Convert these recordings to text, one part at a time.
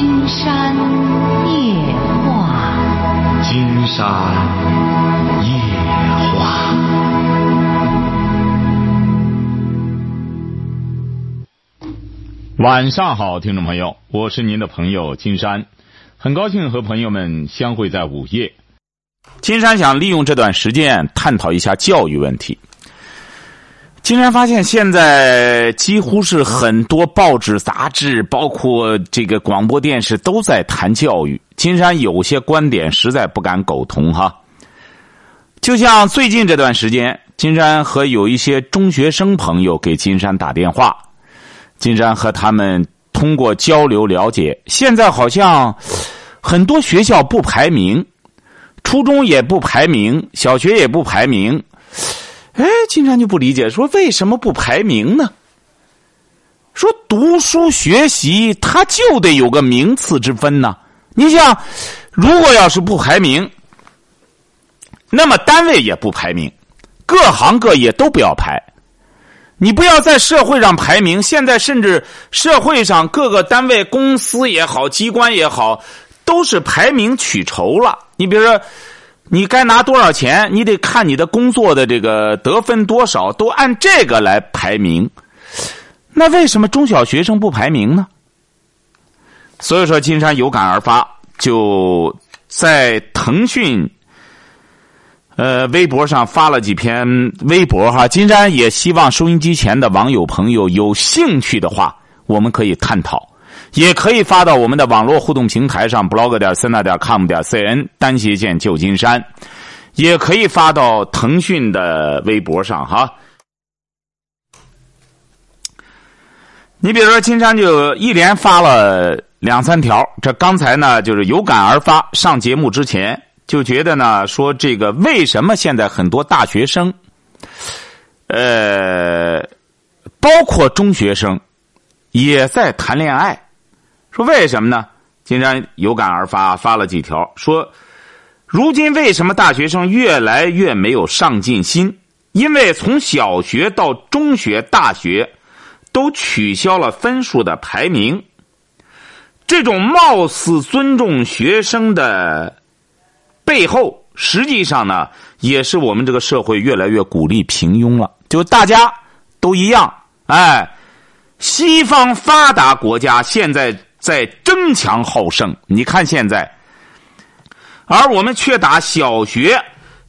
金山夜话，金山夜话。晚上好，听众朋友，我是您的朋友金山，很高兴和朋友们相会在午夜。金山想利用这段时间探讨一下教育问题。金山发现，现在几乎是很多报纸、杂志，包括这个广播电视，都在谈教育。金山有些观点实在不敢苟同哈。就像最近这段时间，金山和有一些中学生朋友给金山打电话，金山和他们通过交流了解，现在好像很多学校不排名，初中也不排名，小学也不排名。哎，金山就不理解，说为什么不排名呢？说读书学习，它就得有个名次之分呢。你想，如果要是不排名，那么单位也不排名，各行各业都不要排。你不要在社会上排名，现在甚至社会上各个单位、公司也好，机关也好，都是排名取酬了。你比如说。你该拿多少钱？你得看你的工作的这个得分多少，都按这个来排名。那为什么中小学生不排名呢？所以说，金山有感而发，就在腾讯呃微博上发了几篇微博哈。金山也希望收音机前的网友朋友有兴趣的话，我们可以探讨。也可以发到我们的网络互动平台上，blog 点三大点 com 点 cn 单斜线旧金山，也可以发到腾讯的微博上哈。你比如说，金山就一连发了两三条，这刚才呢就是有感而发。上节目之前就觉得呢，说这个为什么现在很多大学生，呃，包括中学生，也在谈恋爱。说为什么呢？金山有感而发，发了几条，说：如今为什么大学生越来越没有上进心？因为从小学到中学、大学，都取消了分数的排名。这种貌似尊重学生的背后，实际上呢，也是我们这个社会越来越鼓励平庸了。就大家都一样，哎，西方发达国家现在。在争强好胜，你看现在，而我们却打小学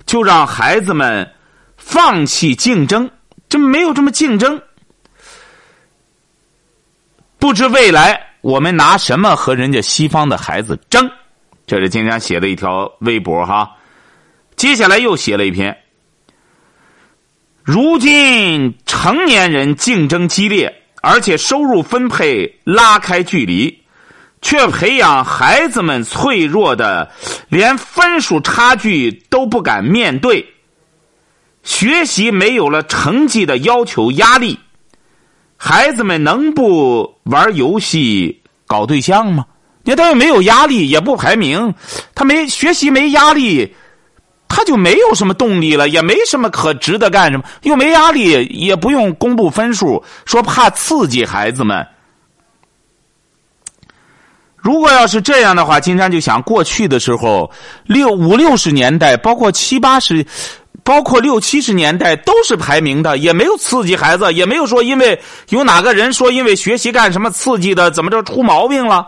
就让孩子们放弃竞争，这没有这么竞争，不知未来我们拿什么和人家西方的孩子争？这是今天写的一条微博哈，接下来又写了一篇。如今成年人竞争激烈，而且收入分配拉开距离。却培养孩子们脆弱的，连分数差距都不敢面对。学习没有了成绩的要求压力，孩子们能不玩游戏、搞对象吗？你看他又没有压力，也不排名，他没学习没压力，他就没有什么动力了，也没什么可值得干什么，又没压力，也不用公布分数，说怕刺激孩子们。如果要是这样的话，金山就想过去的时候，六五六十年代，包括七八十，包括六七十年代，都是排名的，也没有刺激孩子，也没有说因为有哪个人说因为学习干什么刺激的，怎么着出毛病了。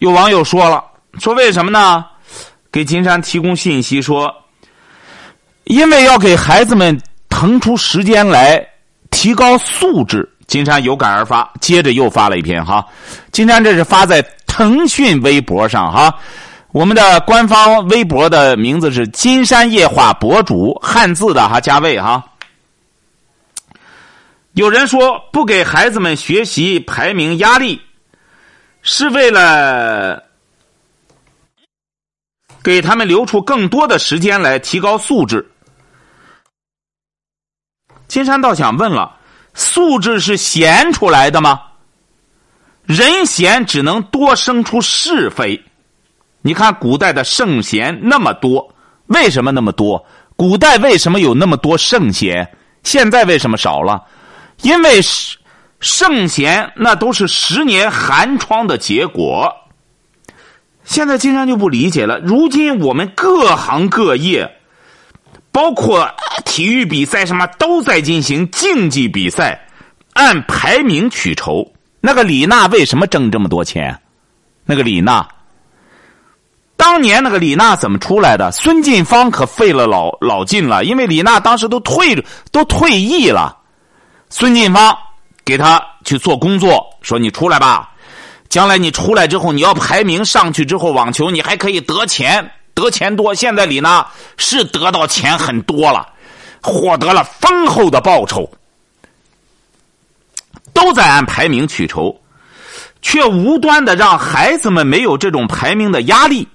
有网友说了，说为什么呢？给金山提供信息说，因为要给孩子们腾出时间来提高素质。金山有感而发，接着又发了一篇哈。金山这是发在腾讯微博上哈，我们的官方微博的名字是“金山夜话博主”，汉字的哈，加位哈。有人说不给孩子们学习排名压力，是为了给他们留出更多的时间来提高素质。金山倒想问了。素质是闲出来的吗？人闲只能多生出是非。你看古代的圣贤那么多，为什么那么多？古代为什么有那么多圣贤？现在为什么少了？因为圣贤那都是十年寒窗的结果。现在金山就不理解了，如今我们各行各业，包括体育比赛什么都在进行竞技比赛，按排名取酬。那个李娜为什么挣这么多钱？那个李娜，当年那个李娜怎么出来的？孙晋芳可费了老老劲了，因为李娜当时都退都退役了，孙晋芳给他去做工作，说你出来吧。将来你出来之后，你要排名上去之后，网球你还可以得钱，得钱多。现在李娜是得到钱很多了，获得了丰厚的报酬，都在按排名取酬，却无端的让孩子们没有这种排名的压力。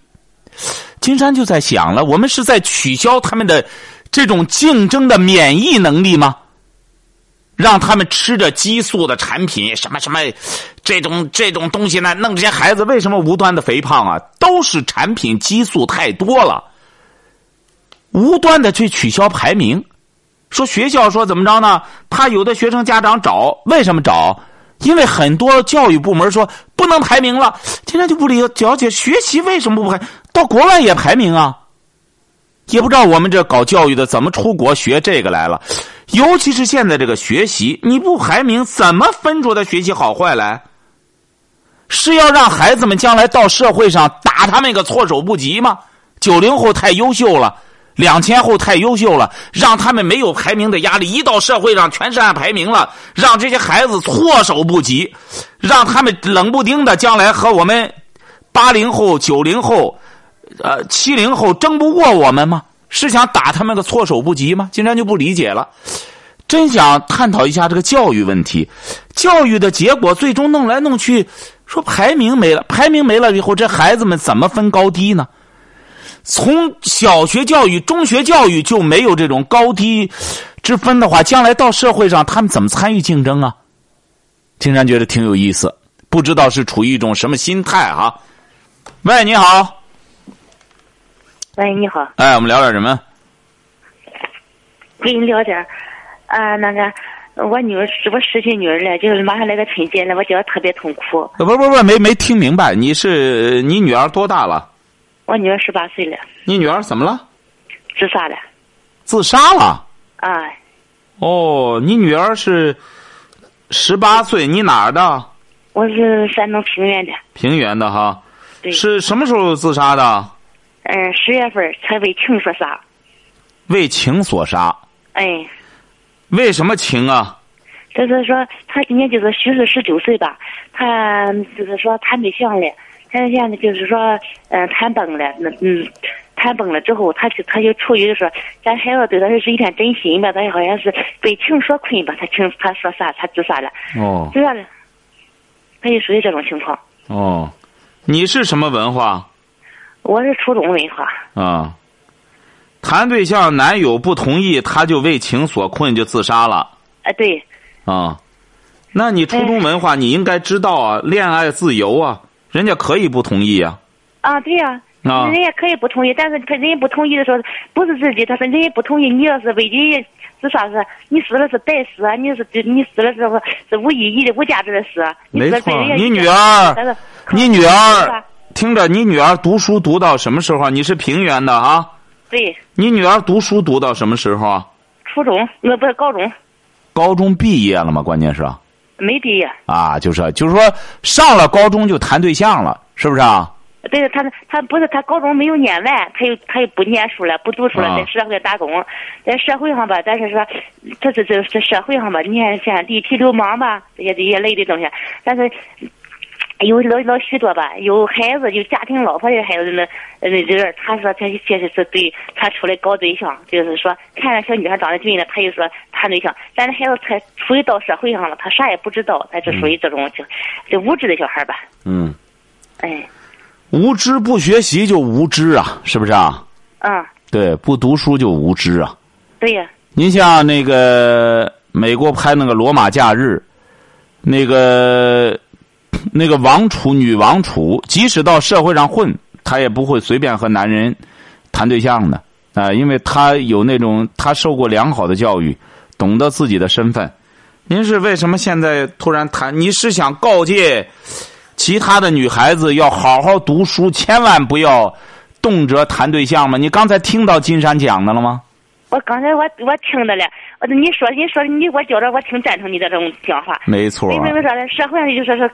金山就在想了，我们是在取消他们的这种竞争的免疫能力吗？让他们吃着激素的产品，什么什么，这种这种东西呢？弄这些孩子为什么无端的肥胖啊？都是产品激素太多了，无端的去取消排名。说学校说怎么着呢？怕有的学生家长找，为什么找？因为很多教育部门说不能排名了。今天就不理了解学习为什么不排？到国外也排名啊？也不知道我们这搞教育的怎么出国学这个来了。尤其是现在这个学习，你不排名，怎么分出的学习好坏来？是要让孩子们将来到社会上打他们一个措手不及吗？九零后太优秀了，两千后太优秀了，让他们没有排名的压力，一到社会上全是按排名了，让这些孩子措手不及，让他们冷不丁的将来和我们八零后、九零后、呃七零后争不过我们吗？是想打他们个措手不及吗？金山就不理解了，真想探讨一下这个教育问题。教育的结果最终弄来弄去，说排名没了，排名没了以后，这孩子们怎么分高低呢？从小学教育、中学教育就没有这种高低之分的话，将来到社会上他们怎么参与竞争啊？金山觉得挺有意思，不知道是处于一种什么心态啊？喂，你好。喂，你好。哎，我们聊点什么？跟你聊点啊，那个，我女儿是我失去女儿了，就是马上来个春节了，我觉得特别痛苦。不不不，没没听明白，你是你女儿多大了？我女儿十八岁了。你女儿怎么了？自杀了。自杀了？啊。哦，你女儿是十八岁，你哪儿的？我是山东平原的。平原的哈。对。是什么时候自杀的？嗯，十月份才为情所杀。为情所杀。哎。为什么情啊？就是说，他今年就是虚岁十九岁吧。他就是说谈对象了，谈对象呢，就是说，嗯，谈崩了。那嗯，谈崩了之后，他就他就处于说，咱孩子对他是一片真心吧，他好像是被情所困吧，他情他说啥，他自杀了。哦。自杀了。他就属于这种情况。哦，你是什么文化？我是初中文化啊，谈对象男友不同意，他就为情所困就自杀了。哎，对。啊，那你初中文化，你应该知道啊，恋爱自由啊，人家可以不同意啊。啊，对呀。啊。人家可以不同意，但是他人家不同意的时候，不是自己，他说人家不同意，你要是为的自杀是，你死了是白死啊，你是你死了之后是无意义的、无价值的死。没错，你女儿，你女儿。听着，你女儿读书读到什么时候？你是平原的啊？对。你女儿读书读到什么时候啊？初中，那不是高中。高中毕业了吗？关键是。没毕业。啊，就是，就是说，上了高中就谈对象了，是不是啊？对，他他不是他高中没有念完，他又他又不念书了，不读书了，在社会打工，在社会上吧，但是说，这这这这社会上吧，你看像地痞流氓吧，这些这些类的东西，但是。有老老许多吧，有孩子，有家庭老婆的孩子那那人，他说他确实是对他出来搞对象，就是说看着小女孩长得俊了，他就说谈对象。但是孩子才处于到社会上了，他啥也不知道，他就属于这种就就无知的小孩吧。嗯。哎。无知不学习就无知啊，是不是啊？嗯。对，不读书就无知啊。对呀。您像那个美国拍那个《罗马假日》，那个。那个王储、女王储，即使到社会上混，她也不会随便和男人谈对象的啊，因为她有那种她受过良好的教育，懂得自己的身份。您是为什么现在突然谈？你是想告诫其他的女孩子要好好读书，千万不要动辄谈对象吗？你刚才听到金山讲的了吗？我刚才我我听的了，我你说你说你我觉着我挺赞成你的这种讲话。没错。为什么说呢？社会上就说是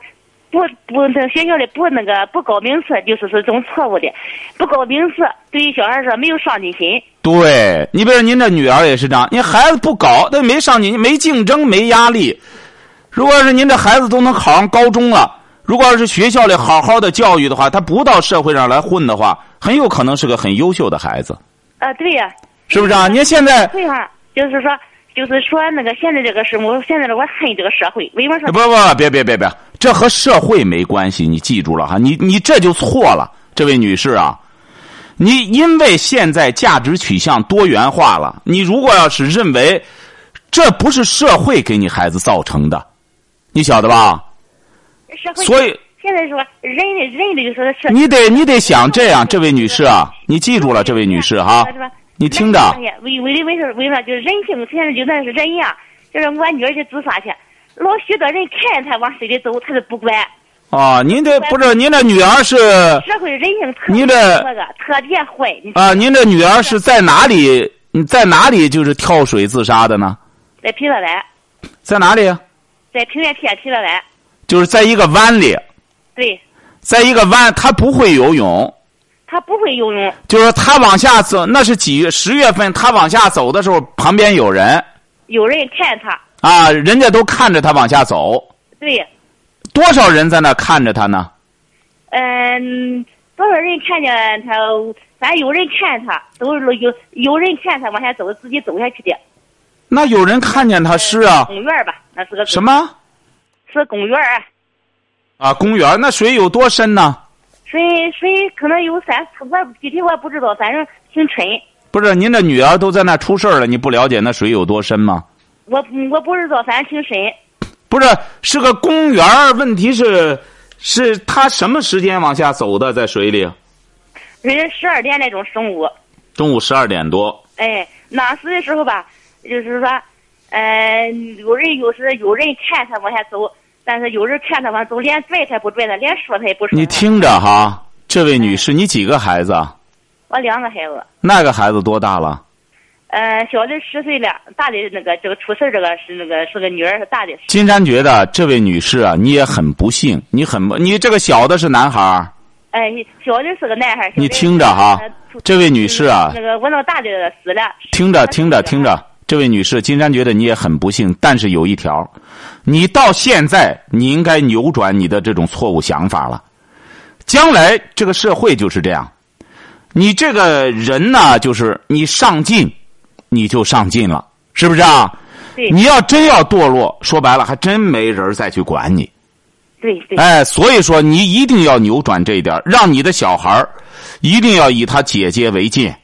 不不那学校里不那个不搞名次，就是是种错误的。不搞名次对于小孩说没有上进心。对你比如您的女儿也是这样，你孩子不搞，他没上进，没竞争，没压力。如果是您这孩子都能考上高中了，如果要是学校里好好的教育的话，他不到社会上来混的话，很有可能是个很优秀的孩子。啊，对呀。是不是啊？您现在对哈，就是说，就是说那个现在这个是我现在我恨这个社会，为什么说？不不，别别别别，这和社会没关系，你记住了哈，你你这就错了，这位女士啊，你因为现在价值取向多元化了，你如果要是认为这不是社会给你孩子造成的，你晓得吧？社会所以现在说人的人的就说是你得你得想这样，这位女士啊，你记住了，这位女士哈。你听着，为为的为什为啥就是人性？现在就那是人呀，就是我女儿去自杀去，老许多人看着她往水里走，她都不管。啊，您这不是您这女儿是社会人性特别那个特别坏。啊，您这女儿是在哪里？在哪里就是跳水自杀的呢？在平乐湾。在哪里？在平原县平乐湾。就是在一个湾里。对。在一个湾，她不会游泳。他不会游泳，就是他往下走，那是几月？十月份他往下走的时候，旁边有人，有人看他啊，人家都看着他往下走。对，多少人在那看着他呢？嗯，多少人看见他？反正有人看他，都是有有人看他往下走，自己走下去的。那有人看见他是啊？公园吧，那是个什么？是公园啊，公园那水有多深呢？水水可能有三四，我具体我也不知道，反正挺深。不是您的女儿都在那出事了，你不了解那水有多深吗？我我不知道，反正挺深。不是，是个公园问题是，是他什么时间往下走的，在水里？人家十二点那种中午。中午十二点多。哎，那时的时候吧，就是说，嗯，有人有时有人看他往下走。但是有人看他往都，连拽他不拽他，连说他也不说。你听着哈，这位女士，你几个孩子？我两个孩子。那个孩子多大了？呃，小的十岁了，大的那个这个出事这个是那个是个女儿，是大的。金山觉得这位女士啊，你也很不幸，你很你这个小的是男孩儿。哎，小的是个男孩你听着哈，这位女士啊。那个我那大的死了。听着听着听着。这位女士，金山觉得你也很不幸，但是有一条，你到现在你应该扭转你的这种错误想法了。将来这个社会就是这样，你这个人呢，就是你上进，你就上进了，是不是啊？对。你要真要堕落，说白了，还真没人再去管你。对对。哎，所以说你一定要扭转这一点，让你的小孩一定要以他姐姐为鉴。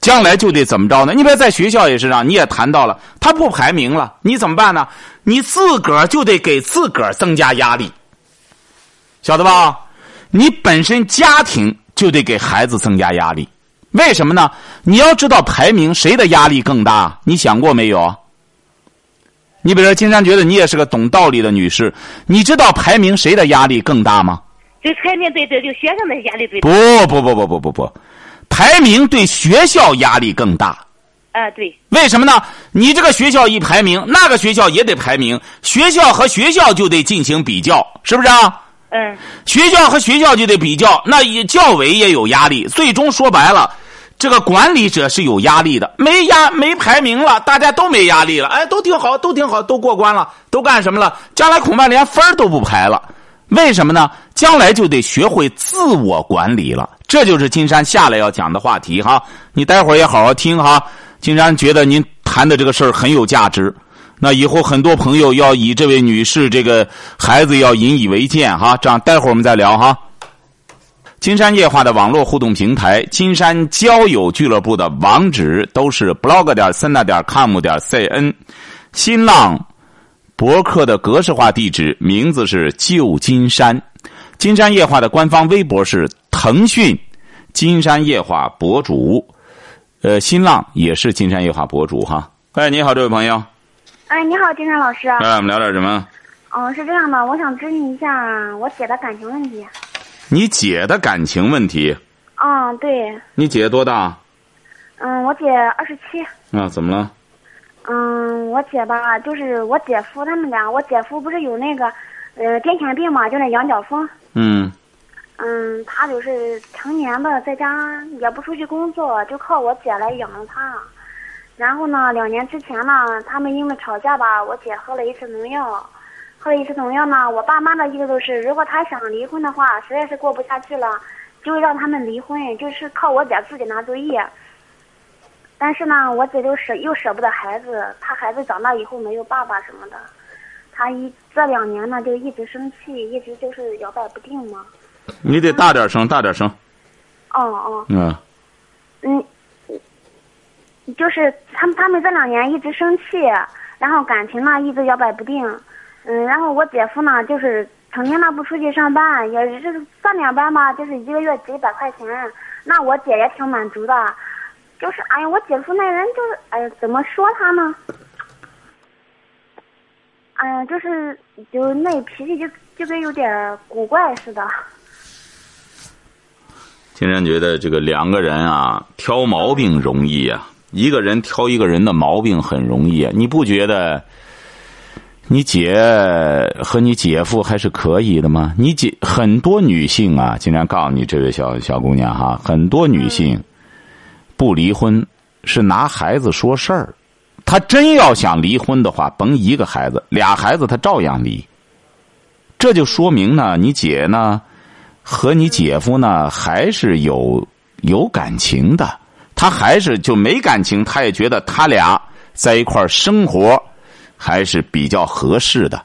将来就得怎么着呢？你比如在学校也是这样，你也谈到了，他不排名了，你怎么办呢？你自个儿就得给自个儿增加压力，晓得吧？你本身家庭就得给孩子增加压力，为什么呢？你要知道排名谁的压力更大，你想过没有？你比如说，金山觉得你也是个懂道理的女士，你知道排名谁的压力更大吗？对排名对对就，学生的压力最大。不不不不不不不。排名对学校压力更大，啊，对，为什么呢？你这个学校一排名，那个学校也得排名，学校和学校就得进行比较，是不是啊？嗯，学校和学校就得比较，那教委也有压力。最终说白了，这个管理者是有压力的，没压没排名了，大家都没压力了，哎，都挺好，都挺好，都过关了，都干什么了？将来恐怕连分都不排了。为什么呢？将来就得学会自我管理了，这就是金山下来要讲的话题哈。你待会儿也好好听哈。金山觉得您谈的这个事儿很有价值，那以后很多朋友要以这位女士这个孩子要引以为鉴哈。这样，待会儿我们再聊哈。金山夜话的网络互动平台，金山交友俱乐部的网址都是 blog 点森 a 点 com 点 cn，新浪。博客的格式化地址名字是旧金山，金山夜话的官方微博是腾讯金山夜话博主，呃，新浪也是金山夜话博主哈。哎，你好，这位朋友。哎，你好，金山老师。哎，我们聊点什么？嗯，是这样的，我想咨询一下我姐的感情问题。你姐的感情问题？嗯，对。你姐多大？嗯，我姐二十七。啊，怎么了？嗯，我姐吧，就是我姐夫他们俩，我姐夫不是有那个，呃，癫痫病嘛，就那羊角风。嗯。嗯，他就是成年的，在家也不出去工作，就靠我姐来养着他。然后呢，两年之前呢，他们因为吵架吧，我姐喝了一次农药，喝了一次农药呢，我爸妈的意思都是，如果他想离婚的话，实在是过不下去了，就让他们离婚，就是靠我姐自己拿主意。但是呢，我姐就舍又舍不得孩子，怕孩子长大以后没有爸爸什么的，他一这两年呢就一直生气，一直就是摇摆不定嘛。你得大点声，大点声。哦哦。嗯。嗯，就是他们他们这两年一直生气，然后感情呢一直摇摆不定。嗯，然后我姐夫呢就是成天呢不出去上班，也就是上点班吧，就是一个月几百块钱，那我姐也挺满足的。就是哎呀，我姐夫那人就是哎呀，怎么说他呢？哎呀，就是就那脾气就就跟有点古怪似的。金山觉得这个两个人啊，挑毛病容易啊，一个人挑一个人的毛病很容易啊。你不觉得？你姐和你姐夫还是可以的吗？你姐很多女性啊，经常告诉你，这位小小姑娘哈，很多女性不离婚是拿孩子说事儿。他真要想离婚的话，甭一个孩子，俩孩子他照样离。这就说明呢，你姐呢。和你姐夫呢，还是有有感情的。他还是就没感情，他也觉得他俩在一块生活还是比较合适的。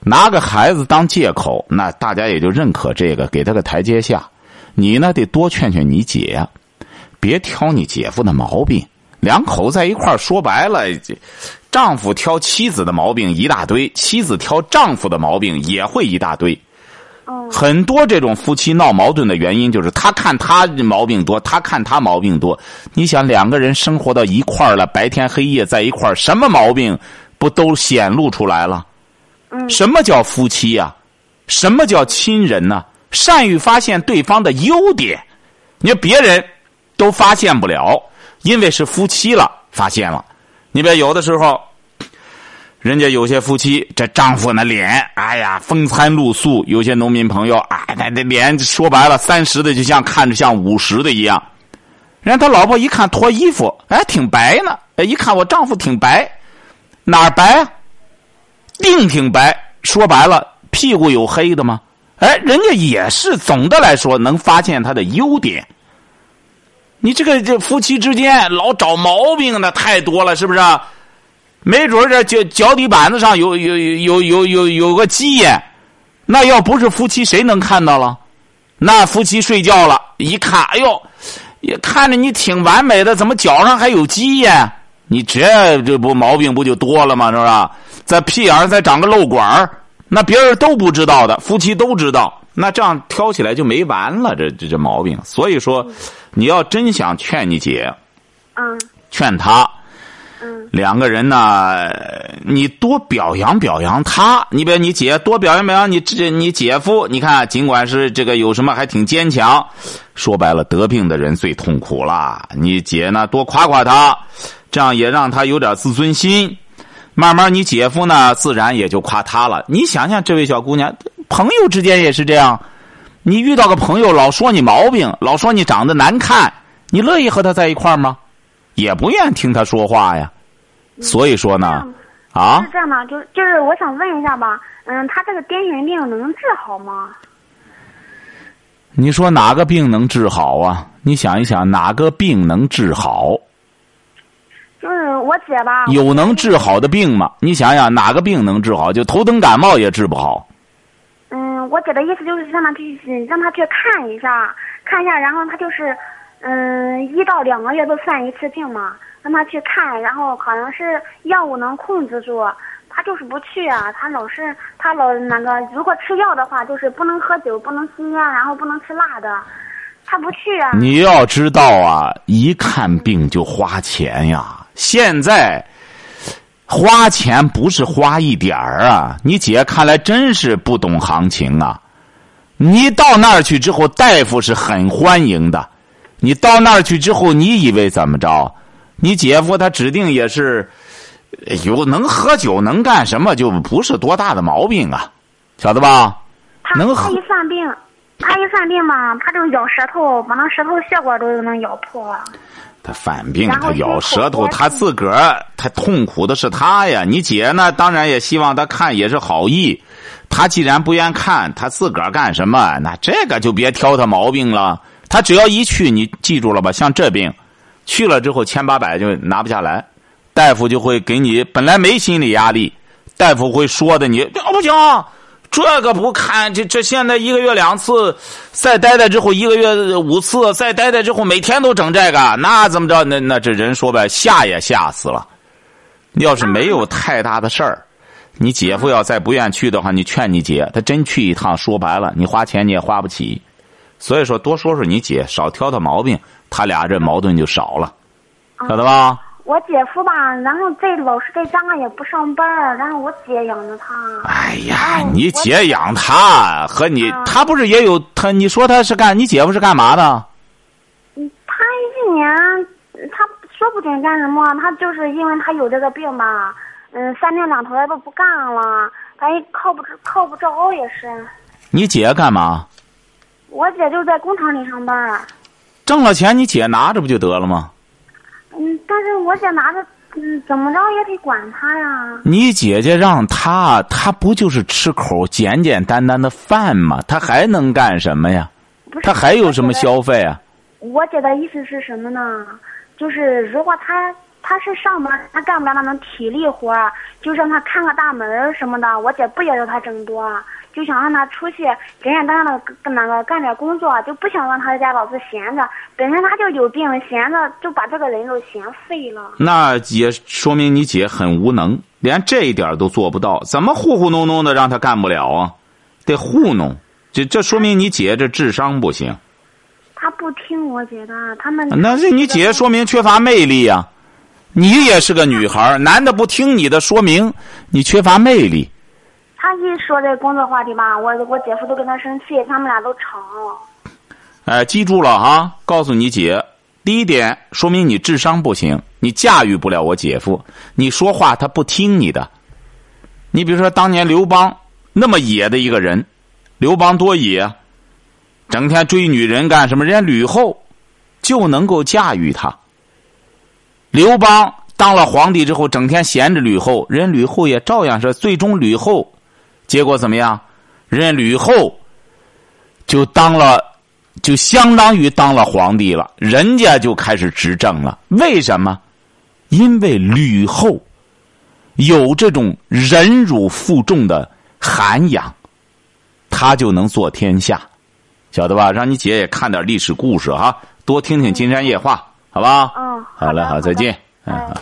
拿个孩子当借口，那大家也就认可这个，给他个台阶下。你呢，得多劝劝你姐，别挑你姐夫的毛病。两口在一块说白了，丈夫挑妻子的毛病一大堆，妻子挑丈夫的毛病也会一大堆。很多这种夫妻闹矛盾的原因，就是他看他毛病多，他看他毛病多。你想两个人生活到一块儿了，白天黑夜在一块儿，什么毛病不都显露出来了？什么叫夫妻呀？什么叫亲人呢？善于发现对方的优点，你说别人都发现不了，因为是夫妻了，发现了。你别有的时候。人家有些夫妻，这丈夫那脸，哎呀，风餐露宿；有些农民朋友，哎，那那脸说白了，三十的就像看着像五十的一样。人家他老婆一看脱衣服，哎，挺白呢。哎，一看我丈夫挺白，哪儿白？腚挺白。说白了，屁股有黑的吗？哎，人家也是总的来说能发现他的优点。你这个这夫妻之间老找毛病的太多了，是不是？没准这脚脚底板子上有有有有有有个鸡眼，那要不是夫妻，谁能看到了？那夫妻睡觉了，一看，哎呦，也看着你挺完美的，怎么脚上还有鸡眼？你这这不毛病不就多了吗？是不是？在屁眼再长个漏管那别人都不知道的，夫妻都知道，那这样挑起来就没完了。这这这毛病，所以说，你要真想劝你姐，嗯，劝她。两个人呢，你多表扬表扬他。你比如你姐多表扬表扬你这你姐夫。你看，尽管是这个有什么还挺坚强。说白了，得病的人最痛苦了。你姐呢，多夸夸他，这样也让他有点自尊心。慢慢，你姐夫呢，自然也就夸他了。你想想，这位小姑娘，朋友之间也是这样。你遇到个朋友老说你毛病，老说你长得难看，你乐意和他在一块吗？也不愿听他说话呀。所以说呢，啊，是这样的，就是就是我想问一下吧，嗯，他这个癫痫病能治好吗？你说哪个病能治好啊？你想一想，哪个病能治好？就是我姐吧。有能治好的病吗？你想想，哪个病能治好？就头疼感冒也治不好。我姐的意思就是让他去，让他去看一下，看一下，然后他就是，嗯，一到两个月都犯一次病嘛。让他去看，然后好像是药物能控制住，他就是不去啊。他老是他老那个，如果吃药的话，就是不能喝酒，不能吸烟，然后不能吃辣的，他不去啊。你要知道啊，一看病就花钱呀。现在花钱不是花一点儿啊！你姐看来真是不懂行情啊！你到那儿去之后，大夫是很欢迎的。你到那儿去之后，你以为怎么着？你姐夫他指定也是有能喝酒，能干什么，就不是多大的毛病啊，晓得吧？他能他一犯病，他一犯病吧，他就咬舌头，把那舌头血管都能咬破了。他犯病，他咬舌头，他自个儿他痛苦的是他呀。你姐呢，当然也希望他看，也是好意。他既然不愿看，他自个儿干什么？那这个就别挑他毛病了。他只要一去，你记住了吧？像这病，去了之后千八百就拿不下来，大夫就会给你本来没心理压力，大夫会说的你哦不行，这个不看，这这现在一个月两次，再待待之后一个月五次，再待待之后每天都整这个，那怎么着？那那这人说呗，吓也吓死了。要是没有太大的事儿，你姐夫要再不愿去的话，你劝你姐，他真去一趟，说白了，你花钱你也花不起。所以说，多说说你姐，少挑挑毛病，他俩这矛盾就少了，晓得吧？我姐夫吧，然后在老是在家也不上班儿，然后我姐养着他。哎呀哎，你姐养他和你，啊他不是也有他？你说他是干？你姐夫是干嘛的？嗯他一年他说不准干什么，他就是因为他有这个病吧，嗯，三天两头的都不干了，他也靠不着靠不着也是。你姐干嘛？我姐就在工厂里上班儿，挣了钱，你姐拿着不就得了吗？嗯，但是我姐拿着，嗯，怎么着也得管他呀。你姐姐让他，他不就是吃口简简单单的饭吗？他还能干什么呀？不是他还有什么消费啊？我姐的意思是什么呢？就是如果他他是上班，他干不了那种体力活，就让他看个大门什么的。我姐不要求他挣多，就想让他出去简简单单的跟那个干点工作，就不想让他在家老是闲着。本身他就有病，闲着就把这个人都闲废了。那也说明你姐很无能，连这一点都做不到，怎么糊糊弄弄的让他干不了啊？得糊弄，这这说明你姐这智商不行。他不听我姐的，他们那是你姐说明缺乏魅力呀、你也是个女孩男的不听你的，说明你缺乏魅力。他一说这工作话题吧，我我姐夫都跟他生气，他们俩都吵。哎，记住了哈，告诉你姐，第一点说明你智商不行，你驾驭不了我姐夫，你说话他不听你的。你比如说当年刘邦那么野的一个人，刘邦多野，整天追女人干什么？人家吕后就能够驾驭他。刘邦当了皇帝之后，整天闲着吕后，人吕后也照样是，最终吕后结果怎么样？人家吕后就当了。就相当于当了皇帝了，人家就开始执政了。为什么？因为吕后有这种忍辱负重的涵养，她就能做天下，晓得吧？让你姐也看点历史故事哈，多听听《金山夜话》，好吧？嗯，好嘞，好，再见。嗯，好。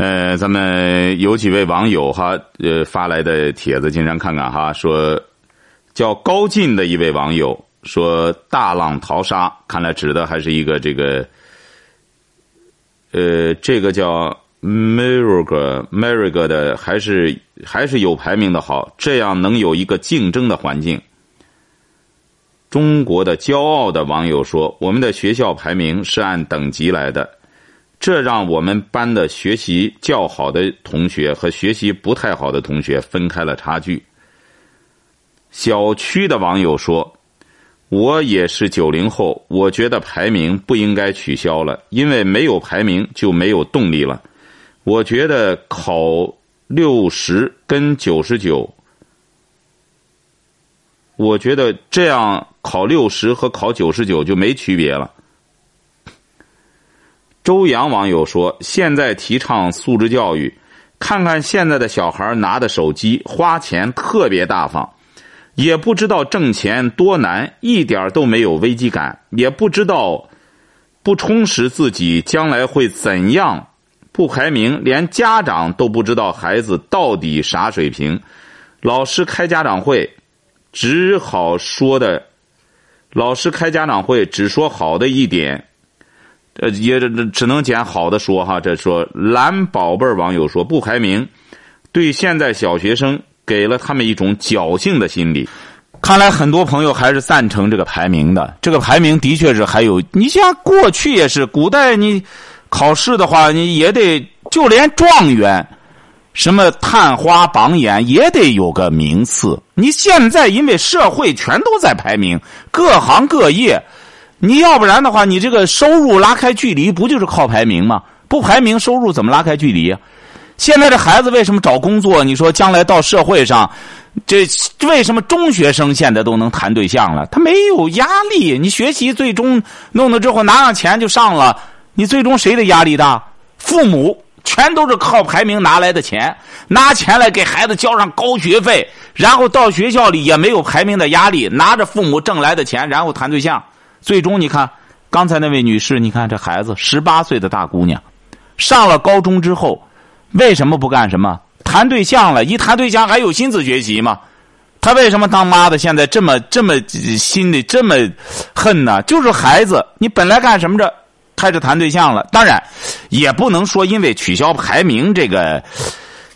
呃，咱们有几位网友哈，呃，发来的帖子，经常看看哈，说叫高进的一位网友说大浪淘沙，看来指的还是一个这个，呃，这个叫 Merrick Merrick 的，还是还是有排名的好，这样能有一个竞争的环境。中国的骄傲的网友说：“我们的学校排名是按等级来的，这让我们班的学习较好的同学和学习不太好的同学分开了差距。”小区的网友说：“我也是九零后，我觉得排名不应该取消了，因为没有排名就没有动力了。我觉得考六十跟九十九。”我觉得这样考六十和考九十九就没区别了。周阳网友说：“现在提倡素质教育，看看现在的小孩拿的手机，花钱特别大方，也不知道挣钱多难，一点都没有危机感，也不知道不充实自己将来会怎样。不排名，连家长都不知道孩子到底啥水平。老师开家长会。”只好说的，老师开家长会只说好的一点，呃，也只能捡好的说哈。这说蓝宝贝网友说不排名，对现在小学生给了他们一种侥幸的心理。看来很多朋友还是赞成这个排名的。这个排名的确是还有，你像过去也是，古代你考试的话，你也得就连状元，什么探花榜眼也得有个名次。你现在因为社会全都在排名，各行各业，你要不然的话，你这个收入拉开距离，不就是靠排名吗？不排名，收入怎么拉开距离呀？现在这孩子为什么找工作？你说将来到社会上。这为什么中学生现在都能谈对象了？他没有压力，你学习最终弄了之后拿上钱就上了，你最终谁的压力大？父母全都是靠排名拿来的钱，拿钱来给孩子交上高学费，然后到学校里也没有排名的压力，拿着父母挣来的钱，然后谈对象，最终你看刚才那位女士，你看这孩子十八岁的大姑娘，上了高中之后，为什么不干什么？谈对象了，一谈对象还有心思学习吗？他为什么当妈的现在这么这么心里这么恨呢？就是孩子，你本来干什么着，开始谈对象了。当然，也不能说因为取消排名这个，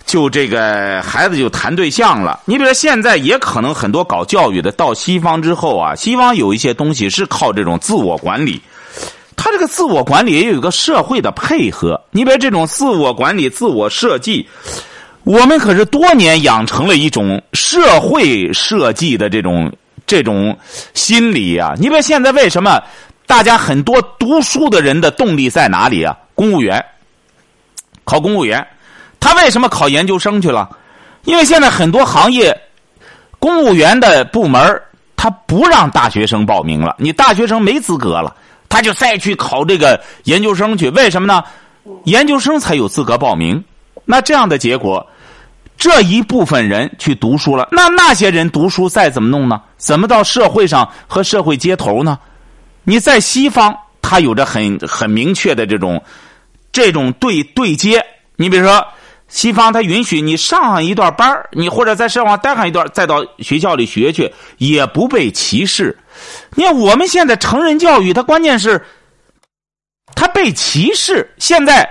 就这个孩子就谈对象了。你比如说，现在也可能很多搞教育的到西方之后啊，西方有一些东西是靠这种自我管理，他这个自我管理也有一个社会的配合。你比如这种自我管理、自我设计。我们可是多年养成了一种社会设计的这种这种心理啊！你比如现在为什么大家很多读书的人的动力在哪里啊？公务员，考公务员，他为什么考研究生去了？因为现在很多行业公务员的部门他不让大学生报名了，你大学生没资格了，他就再去考这个研究生去。为什么呢？研究生才有资格报名。那这样的结果。这一部分人去读书了，那那些人读书再怎么弄呢？怎么到社会上和社会接头呢？你在西方，他有着很很明确的这种这种对对接。你比如说，西方他允许你上上一段班你或者在社会上待上一段，再到学校里学去，也不被歧视。你看我们现在成人教育，它关键是它被歧视。现在。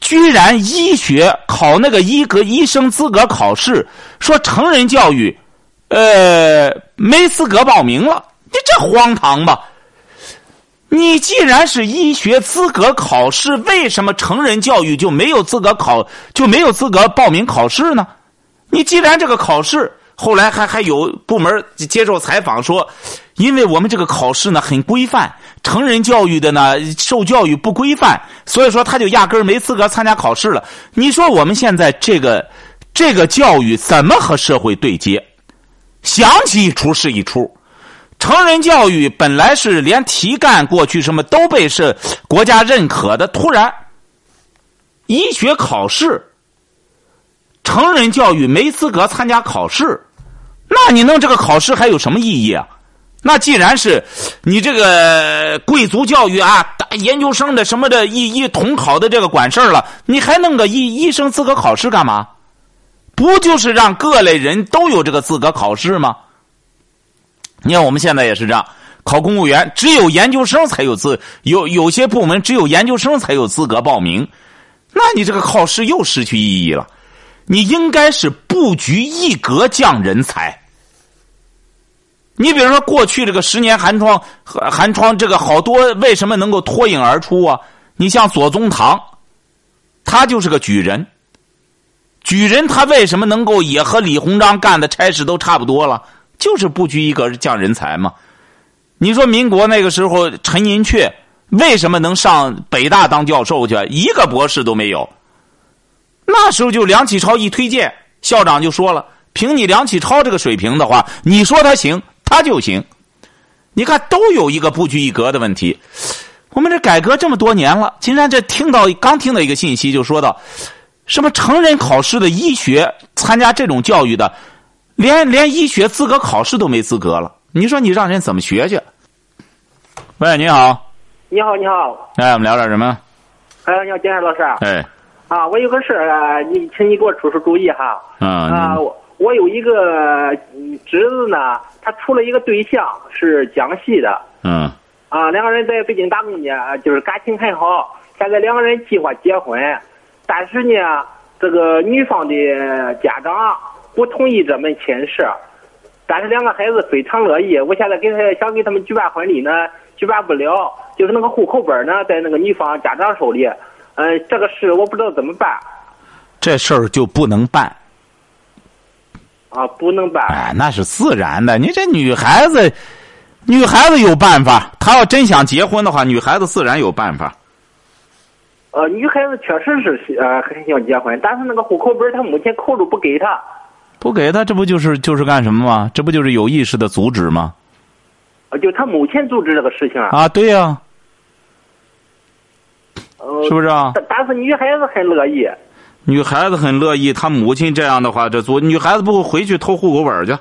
居然医学考那个医格医生资格考试，说成人教育，呃，没资格报名了，你这荒唐吧？你既然是医学资格考试，为什么成人教育就没有资格考就没有资格报名考试呢？你既然这个考试。后来还还有部门接受采访说，因为我们这个考试呢很规范，成人教育的呢受教育不规范，所以说他就压根儿没资格参加考试了。你说我们现在这个这个教育怎么和社会对接？想起一出是一出。成人教育本来是连题干过去什么都被是国家认可的，突然医学考试，成人教育没资格参加考试。那你弄这个考试还有什么意义啊？那既然是你这个贵族教育啊，研究生的什么的一一统考的这个管事儿了，你还弄个医医生资格考试干嘛？不就是让各类人都有这个资格考试吗？你看我们现在也是这样，考公务员只有研究生才有资，有有些部门只有研究生才有资格报名，那你这个考试又失去意义了。你应该是布局一格降人才。你比如说，过去这个十年寒窗，寒窗这个好多为什么能够脱颖而出啊？你像左宗棠，他就是个举人。举人他为什么能够也和李鸿章干的差事都差不多了？就是布局一格降人才嘛。你说民国那个时候，陈寅恪为什么能上北大当教授去？一个博士都没有。那时候就梁启超一推荐，校长就说了：“凭你梁启超这个水平的话，你说他行，他就行。你看，都有一个不拘一格的问题。我们这改革这么多年了，金山这听到刚听到一个信息，就说到什么成人考试的医学参加这种教育的，连连医学资格考试都没资格了。你说你让人怎么学去？”喂，你好。你好，你好。哎，我们聊点什么？哎，你好，金山老师。哎。啊，我有个事儿，你请你给我出出主意哈。啊，我我有一个侄子呢，他处了一个对象，是江西的。嗯。啊，两个人在北京打工呢，就是感情很好。现在两个人计划结婚，但是呢，这个女方的家长不同意这门亲事，但是两个孩子非常乐意。我现在给他想给他们举办婚礼呢，举办不了，就是那个户口本呢在那个女方家长手里。嗯，这个事我不知道怎么办。这事儿就不能办。啊，不能办。哎，那是自然的。你这女孩子，女孩子有办法。她要真想结婚的话，女孩子自然有办法。呃，女孩子确实是呃很想结婚，但是那个户口本她母亲扣住不给她。不给他，这不就是就是干什么吗？这不就是有意识的阻止吗？啊，就他母亲阻止这个事情啊。啊，对呀。是不是啊？但是女孩子很乐意。女孩子很乐意，她母亲这样的话，这做女孩子不会回去偷户口本去？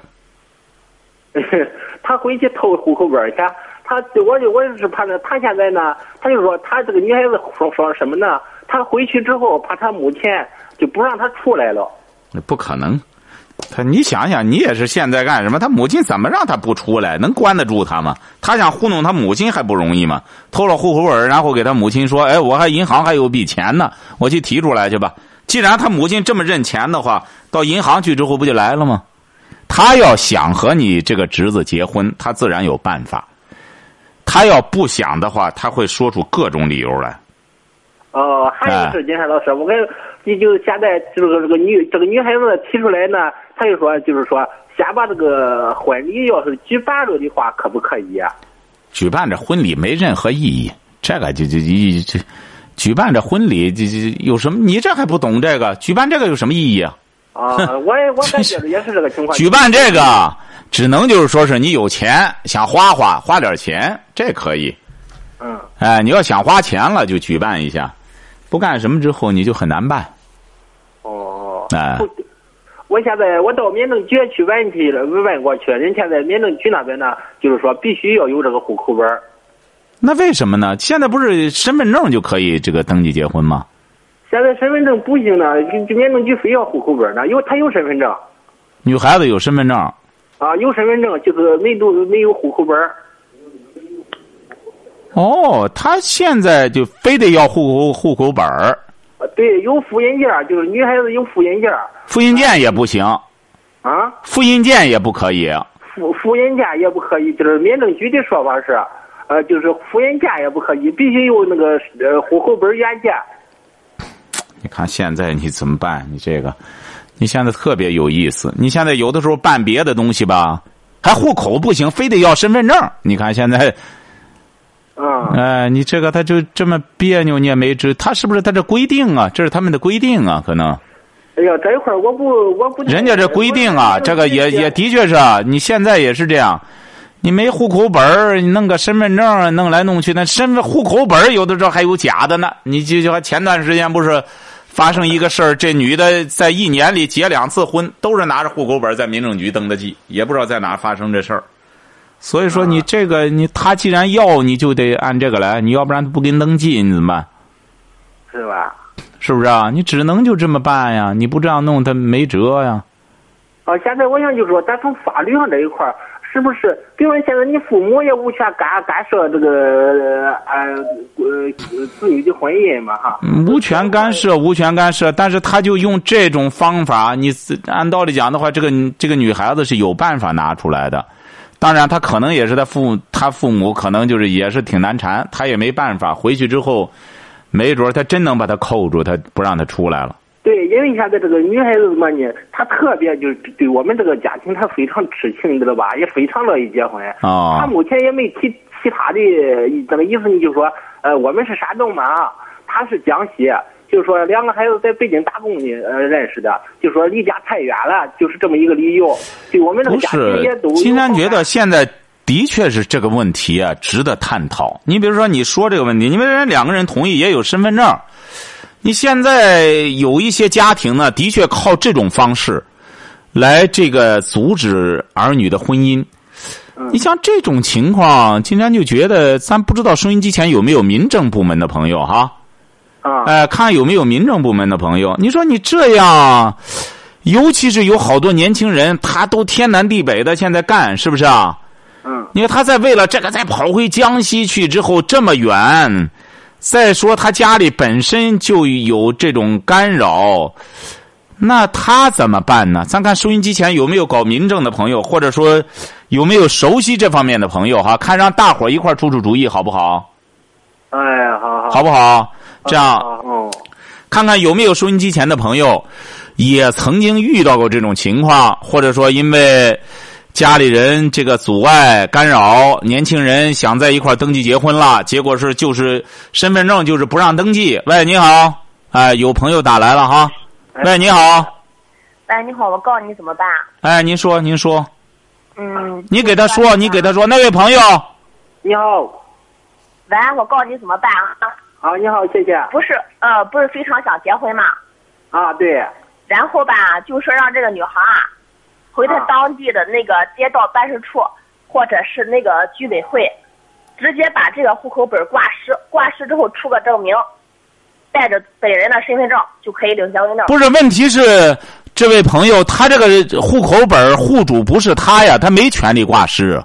她回去偷户口本去。她我就我就是怕那，她现在呢，她就说她这个女孩子说说什么呢？她回去之后，怕她母亲就不让她出来了。那不可能。他你想想，你也是现在干什么？他母亲怎么让他不出来？能关得住他吗？他想糊弄他母亲还不容易吗？偷了户口本，然后给他母亲说：“哎，我还银行还有笔钱呢，我去提出来去吧。”既然他母亲这么认钱的话，到银行去之后不就来了吗？他要想和你这个侄子结婚，他自然有办法。他要不想的话，他会说出各种理由来。哦，还有事，金山老师，我跟你就现在就是这个女这个女孩子提出来呢，她就说就是说先把这个婚礼要是举办了的话，可不可以？啊举办这婚礼没任何意义，这个就就就就。举办这婚礼，就就有什么？你这还不懂这个？举办这个有什么意义啊？啊，我也我感觉也是这个情况。举办这个，只能就是说是你有钱想花花花点钱，这可以。嗯。哎，你要想花钱了，就举办一下；不干什么之后，你就很难办。哦。哎。我现在我到民政局去问去了，问过去，人现在民政局那边呢，就是说必须要有这个户口本那为什么呢？现在不是身份证就可以这个登记结婚吗？现在身份证不行呢，民政局非要户口本呢。有他有身份证，女孩子有身份证。啊，有身份证就是没都没有户口本哦，他现在就非得要户口户口本儿。对，有复印件，就是女孩子有复印件。复印件也不行。啊？复印件也不可以。复复印件也不可以，就是民政局的说法是。呃，就是复印件也不可以，必须有那个呃户口本原件。你看现在你怎么办？你这个，你现在特别有意思。你现在有的时候办别的东西吧，还户口不行，非得要身份证。你看现在，啊，哎，你这个他就这么别扭，你也没知他是不是他这规定啊？这是他们的规定啊，可能。哎呀，这一块我不我不。人家这规定啊，这个也也的确是啊，你现在也是这样。你没户口本儿，你弄个身份证，弄来弄去，那身份户口本儿有的时候还有假的呢。你就就前段时间不是发生一个事儿，这女的在一年里结两次婚，都是拿着户口本在民政局登的记，也不知道在哪发生这事儿。所以说，你这个你他既然要，你就得按这个来，你要不然不给你登记，你怎么办？是吧？是不是啊？你只能就这么办呀？你不这样弄，他没辙呀。啊，现在我想就是说，咱从法律上这一块儿。是不是？比如说现在你父母也无权干干涉这个呃呃子女的婚姻嘛哈？无权干涉，无权干涉，但是他就用这种方法，你按道理讲的话，这个这个女孩子是有办法拿出来的。当然，他可能也是他父母他父母可能就是也是挺难缠，他也没办法。回去之后，没准他真能把他扣住，他不让他出来了。对，因为现在这个女孩子嘛你，她特别就是对我们这个家庭，她非常痴情，你知道吧？也非常乐意结婚。啊。她目前也没提其他的这个意思，你就说，呃，我们是山东嘛，她是江西，就说两个孩子在北京打工呢，呃，认识的，就说离家太远了，就是这么一个理由。对我们这个家庭也都。金山觉得现在的确是这个问题啊，值得探讨。你比如说，你说这个问题，你们人两个人同意，也有身份证。你现在有一些家庭呢，的确靠这种方式，来这个阻止儿女的婚姻。你像这种情况，金山就觉得，咱不知道收音机前有没有民政部门的朋友哈？啊，哎，看有没有民政部门的朋友。你说你这样，尤其是有好多年轻人，他都天南地北的现在干，是不是啊？嗯。你看他在为了这个再跑回江西去之后这么远，再说他家里本身就有这种干扰，那他怎么办呢？咱看收音机前有没有搞民政的朋友，或者说有没有熟悉这方面的朋友哈？看让大伙儿一块出出主意好不好？哎，好好好不好？这样哦，看看有没有收音机前的朋友，也曾经遇到过这种情况，或者说因为家里人这个阻碍干扰，年轻人想在一块儿登记结婚了，结果是就是身份证就是不让登记。喂，你好，哎，有朋友打来了哈。喂，你好，哎，你好，我告诉你怎么办？哎，您说，您说，嗯，你给他说，你给他说，那位朋友，你好，喂，我告诉你怎么办啊？好，你好，谢谢不是，呃，不是非常想结婚嘛？啊，对，然后吧，就说让这个女孩啊，回她啊当地的那个街道办事处，或者是那个居委会，直接把这个户口本挂失，挂失之后出个证明，带着本人的身份证就可以领结婚证。不是，问题是这位朋友他这个户口本户主不是他呀，他没权利挂失。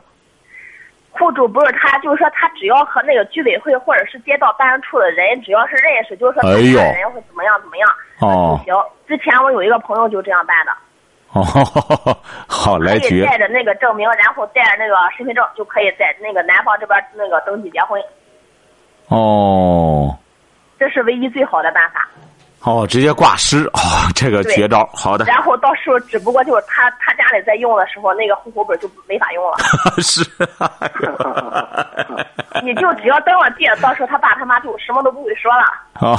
户主不是他，就是说他只要和那个居委会或者是街道办事处的人，只要是认识，就是说他哎呦家人会怎么样怎么样，哦就行。之前我有一个朋友就这样办的，哦，好来可以带着那个证明，然后带着那个身份证，就可以在那个男方这边那个登记结婚，哦这是唯一最好的办法。哦，直接挂失哦，这个绝招，好的，然后到时候只不过就是他他家里在用的时候，那个户口本就没法用了。是，你就只要登了记，到时候他爸他妈就什么都不会说了。好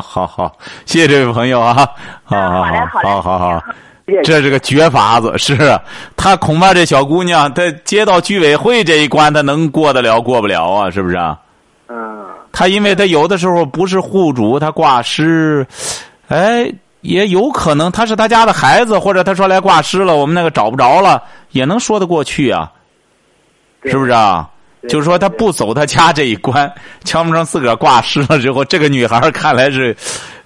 好好，谢谢这位朋友啊，好好好嘞好嘞好好这是个绝法子，是他恐怕这小姑娘，她接到居委会这一关，她能过得了过不了啊？是不是啊？嗯，他因为他有的时候不是户主，他挂失，哎，也有可能他是他家的孩子，或者他说来挂失了，我们那个找不着了，也能说得过去啊，是不是啊？就是说他不走他家这一关，强不成自个儿挂失了之后，这个女孩看来是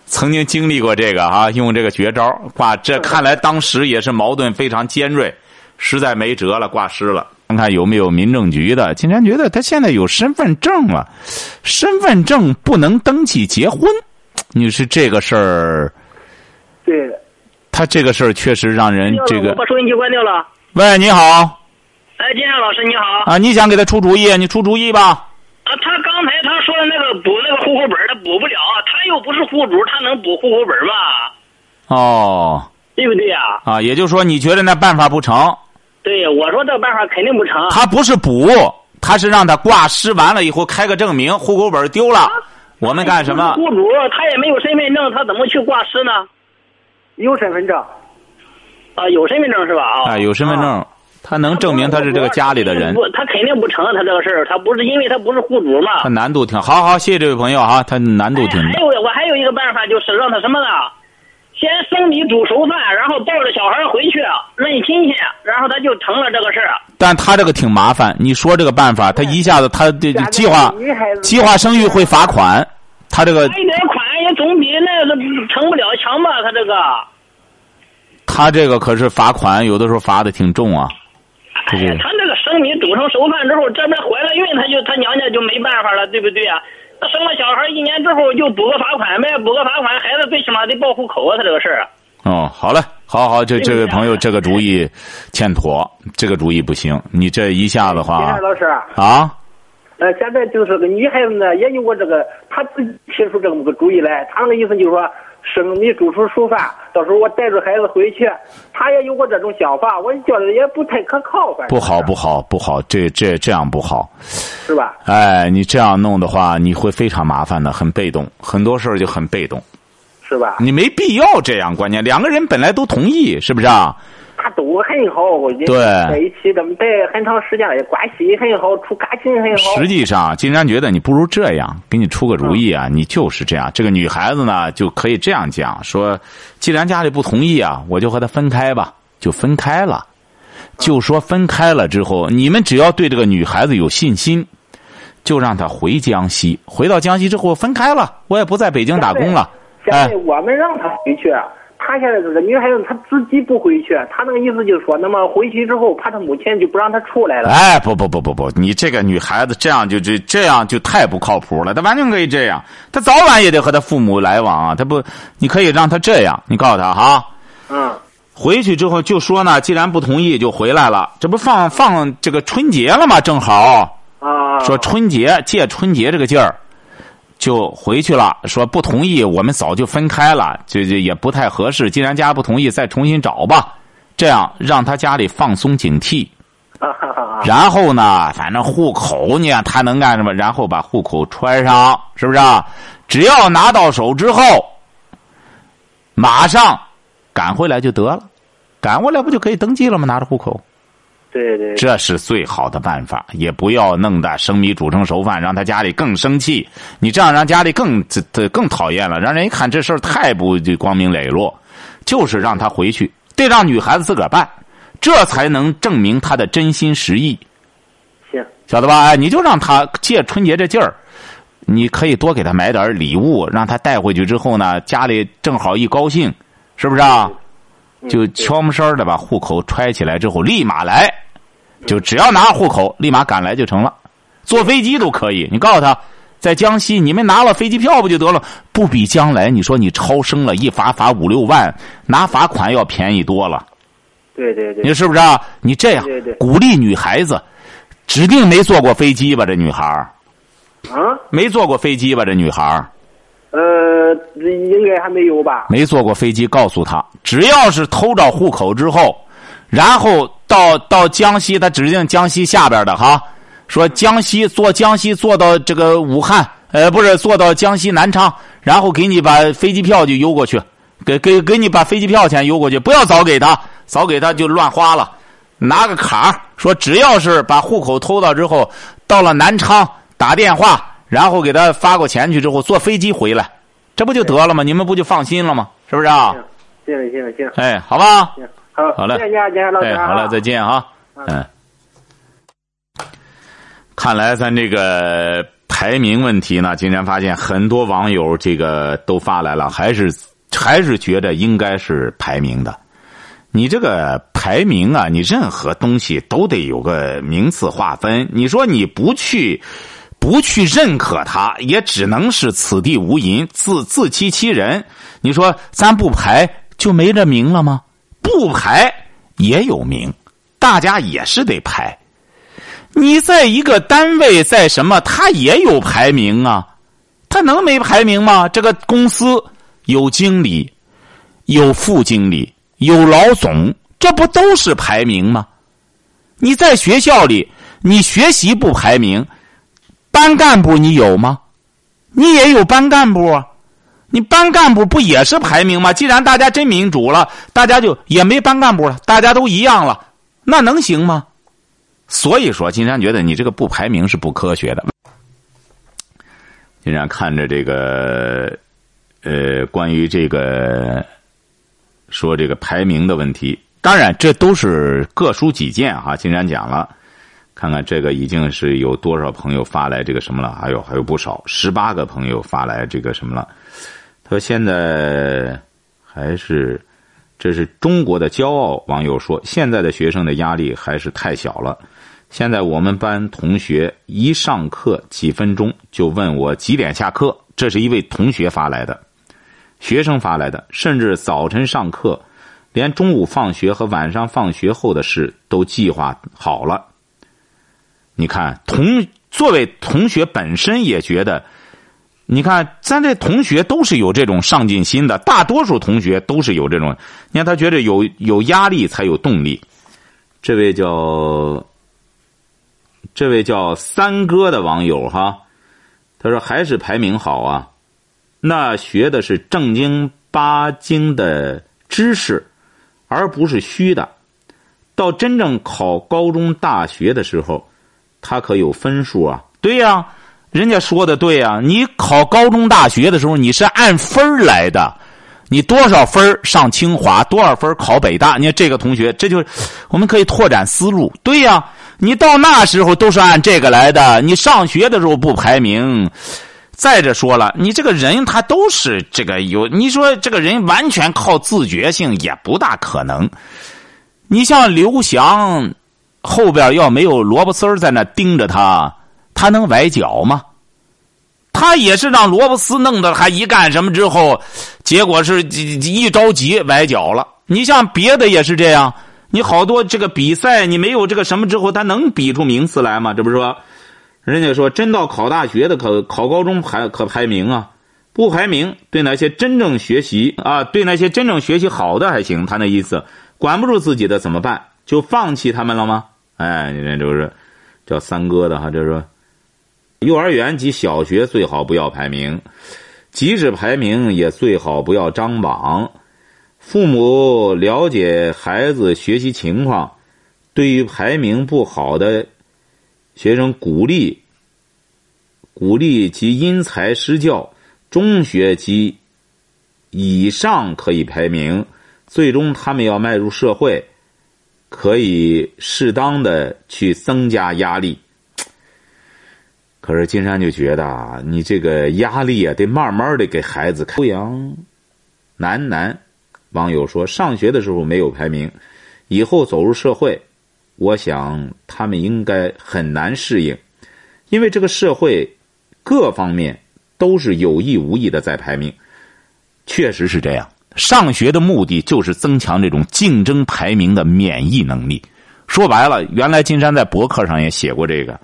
曾经经历过这个啊，用这个绝招挂，这看来当时也是矛盾非常尖锐，实在没辙了，挂失了。看看有没有民政局的，竟然觉得他现在有身份证了，身份证不能登记结婚，你是这个事儿，对，他这个事儿确实让人这个我。把收音机关掉了。喂，你好哎，金山老师你好。啊，你想给他出主意，你出主意吧。啊，他刚才他说的那个补那个户口本，他补不了，他又不是户主，他能补户口本吗？哦，对不对呀、啊，也就是说你觉得那办法不成，对，我说这个办法肯定不成。他不是补，他是让他挂失完了以后开个证明，户口本丢了，我们干什么？户主他也没有身份证，他怎么去挂失呢？有身份证，啊，有身份证是吧？啊，啊，有身份证，他能证明他是这个家里的人，不，他肯定不成，他这个事儿，他不是因为他不是户主嘛他。难度挺好。好，谢谢这位朋友啊，他难度挺大。哎还有我还有一个办法，就是让他什么呢？先生米煮熟饭，然后抱着小孩回去认亲戚，然后他就成了这个事儿。但他这个挺麻烦，你说这个办法，他一下子他这计划计划生育会罚款，他这个罚一点款也总比那个成不了强吧？他这个，他这个可是罚款，有的时候罚的挺重啊。哎呀，他那个生米煮成熟饭之后，这边怀了孕，他就他娘家就没办法了，对不对啊？他生了小孩一年之后就补个罚款呗，补个罚款，孩子最起码得报户口啊，他这个事儿。哦，好嘞，好好，这这位朋友这个主意欠妥，这个主意不行，你这一下子话老师，啊，呃，现在就是个女孩子呢，也有我这个，她自己提出这么个主意来，她那个意思就是说，生米煮出熟饭，到时候我带着孩子回去，他也有过这种想法，我觉得也不太可靠，反正不好不好不好，这这这样不好。是吧？哎，你这样弄的话，你会非常麻烦的，很被动，很多事儿就很被动。是吧？你没必要这样，关键两个人本来都同意，是不是啊？他都很好，我觉得对在一起这么待很长时间了，关系很好，处感情很好。实际上，金山觉得你不如这样，给你出个主意啊，你就是这样。这个女孩子呢，就可以这样讲说：既然家里不同意啊，我就和她分开吧，就分开了。就说分开了之后，你们只要对这个女孩子有信心，就让她回江西。回到江西之后分开了，我也不在北京打工了。哎现在我们让她回去，他现在这个女孩子，她自己不回去，她那个意思就是说，那么回去之后，怕她母亲就不让她出来了。哎，不不不不不，你这个女孩子这样就这这样就太不靠谱了。她完全可以这样，她早晚也得和她父母来往啊。她不，你可以让她这样，你告诉她哈。嗯。回去之后就说呢，既然不同意就回来了，这不放放这个春节了吗？正好。啊。说春节借春节这个劲儿。就回去了，说不同意，我们早就分开了，就就也不太合适。既然家不同意，再重新找吧，这样让他家里放松警惕。然后呢，反正户口呢，他能干什么？然后把户口穿上，是不是？啊只要拿到手之后，马上赶回来就得了，赶回来不就可以登记了吗？拿着户口。对对，这是最好的办法，也不要弄得生米煮成熟饭，让他家里更生气。你这样让家里更这更讨厌了，让人一看这事儿太不光明磊落。就是让他回去，得让女孩子自个儿办，这才能证明他的真心实意。行，晓得吧？哎，你就让他借春节这劲儿，你可以多给他买点礼物，让他带回去之后呢，家里正好一高兴，是不是啊？就悄没声的把户口揣起来之后，立马来，就只要拿户口，立马赶来就成了。坐飞机都可以，你告诉他，在江西，你们拿了飞机票不就得了？不比将来你说你超生了一罚罚五六万，拿罚款要便宜多了。对对对，你说是不是啊？你这样鼓励女孩子，指定没坐过飞机吧？这女孩啊，没坐过飞机吧？这女孩呃，应该还没有吧？没坐过飞机，告诉他，只要是偷着户口之后，然后到到江西，他指定江西下边的哈，说江西坐江西坐到这个武汉，呃，不是坐到江西南昌，然后给你把飞机票就邮过去，给给给你把飞机票钱邮过去，不要早给他，早给他就乱花了，拿个卡说只要是把户口偷到之后，到了南昌打电话。然后给他发过钱去之后，坐飞机回来，这不就得了吗？你们不就放心了吗？是不是啊？行行行，哎，好吧，好，好嘞，谢谢啊，老师，哎，好了，再见啊，嗯。看来咱这个排名问题呢，竟然发现很多网友这个都发来了，还是还是觉得应该是排名的。你这个排名啊，你任何东西都得有个名次划分。你说你不去。不去认可他，也只能是此地无银，自自欺欺人。你说咱不排就没这名了吗？不排也有名，大家也是得排。你在一个单位，在什么，他也有排名啊，他能没排名吗？这个公司有经理，有副经理，有老总，这不都是排名吗？你在学校里，你学习不排名。班干部你有吗？你也有班干部啊，你班干部不也是排名吗？既然大家真民主了，大家就也没班干部了，大家都一样了，那能行吗？所以说，金山觉得你这个不排名是不科学的。金山看着这个，呃，关于这个说这个排名的问题，当然这都是各抒己见哈。金山讲了。看看这个已经是有多少朋友发来这个什么了？还有还有不少，十八个朋友发来这个什么了？他说现在还是这是中国的骄傲。网友说现在的学生的压力还是太小了。现在我们班同学一上课几分钟就问我几点下课，这是一位同学发来的，学生发来的，甚至早晨上课，连中午放学和晚上放学后的事都计划好了。你看，同作为同学本身也觉得，你看咱这同学都是有这种上进心的，大多数同学都是有这种。你看他觉得有有压力才有动力。这位叫这位叫三哥的网友哈，他说还是排名好啊，那学的是正经八经的知识，而不是虚的。到真正考高中大学的时候。他可有分数啊？对呀，人家说的对呀。你考高中大学的时候，你是按分来的，你多少分上清华，多少分考北大？你看这个同学，这就我们可以拓展思路。对呀，你到那时候都是按这个来的。你上学的时候不排名，再者说了，你这个人他都是这个有，你说这个人完全靠自觉性也不大可能。你像刘翔后边要没有萝卜丝在那盯着他，他能崴脚吗？他也是让萝卜丝弄的，还一干什么之后，结果是一着急崴脚了。你像别的也是这样，你好多这个比赛，你没有这个什么之后，他能比出名次来吗？这不是说，人家说真到考大学的可考高中排可排名啊，不排名对那些真正学习啊，对那些真正学习好的还行。他那意思，管不住自己的怎么办？就放弃他们了吗？哎，你看就是叫三哥的哈，这是。幼儿园及小学最好不要排名，即使排名也最好不要张榜。父母了解孩子学习情况，对于排名不好的学生鼓励，鼓励其因材施教。中学及以上可以排名，最终他们要迈入社会，可以适当的去增加压力。可是金山就觉得啊，你这个压力啊，得慢慢的给孩子。欧阳楠楠网友说，上学的时候没有排名，以后走入社会，我想他们应该很难适应，因为这个社会各方面都是有意无意的在排名。确实是这样，上学的目的就是增强这种竞争排名的免疫能力。说白了，原来金山在博客上也写过这个。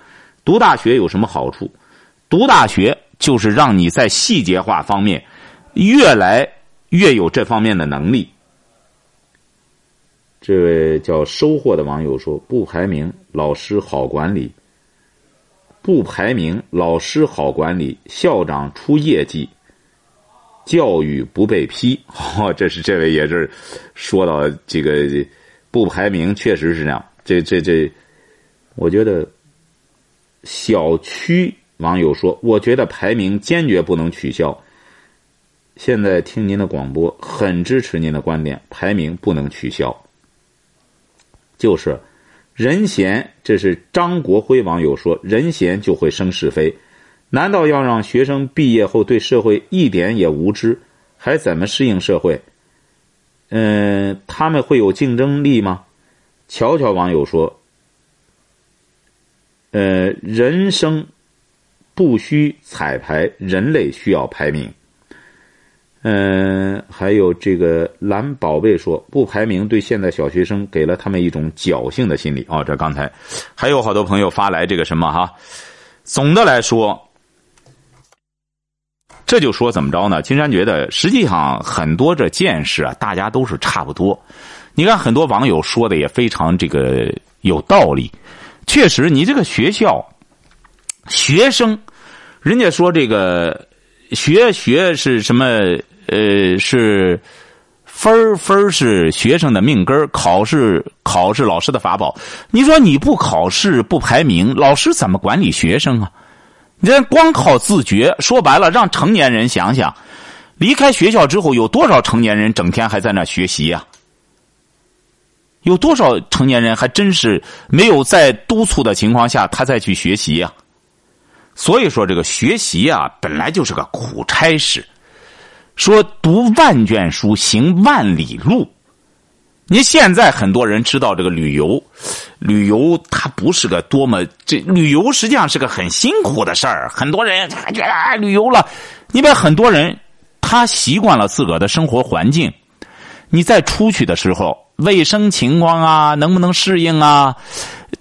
读大学有什么好处？读大学就是让你在细节化方面越来越有这方面的能力。这位叫收获的网友说：“不排名，老师好管理；不排名，老师好管理，校长出业绩，教育不被批。”哦，这是这位也是说到这个不排名，确实是这样。这这这，我觉得。小区网友说：“我觉得排名坚决不能取消。现在听您的广播，很支持您的观点，排名不能取消。就是人贤，这是张国辉网友说，人贤就会生是非。难道要让学生毕业后对社会一点也无知，还怎么适应社会？嗯，他们会有竞争力吗？”乔乔网友说。呃，人生不需彩排，人类需要排名。嗯，还有这个蓝宝贝说，不排名对现在小学生给了他们一种侥幸的心理。哦，这刚才还有好多朋友发来这个什么哈。总的来说，这就说怎么着呢？金山觉得，实际上很多这见识啊，大家都是差不多。你看，很多网友说的也非常这个有道理。确实，你这个学校学生，人家说这个学学是什么？呃，是分分是学生的命根考试考试老师的法宝。你说你不考试不排名，老师怎么管理学生啊？你这光靠自觉，说白了，让成年人想想，离开学校之后，有多少成年人整天还在那学习呀？有多少成年人还真是没有在督促的情况下，他再去学习呀？所以说，这个学习啊，本来就是个苦差事。说读万卷书，行万里路。您现在很多人知道这个旅游，旅游它不是个多么这旅游实际上是个很辛苦的事儿。很多人觉得啊，旅游了，你别很多人他习惯了自个的生活环境，你再出去的时候。卫生情况啊，能不能适应啊？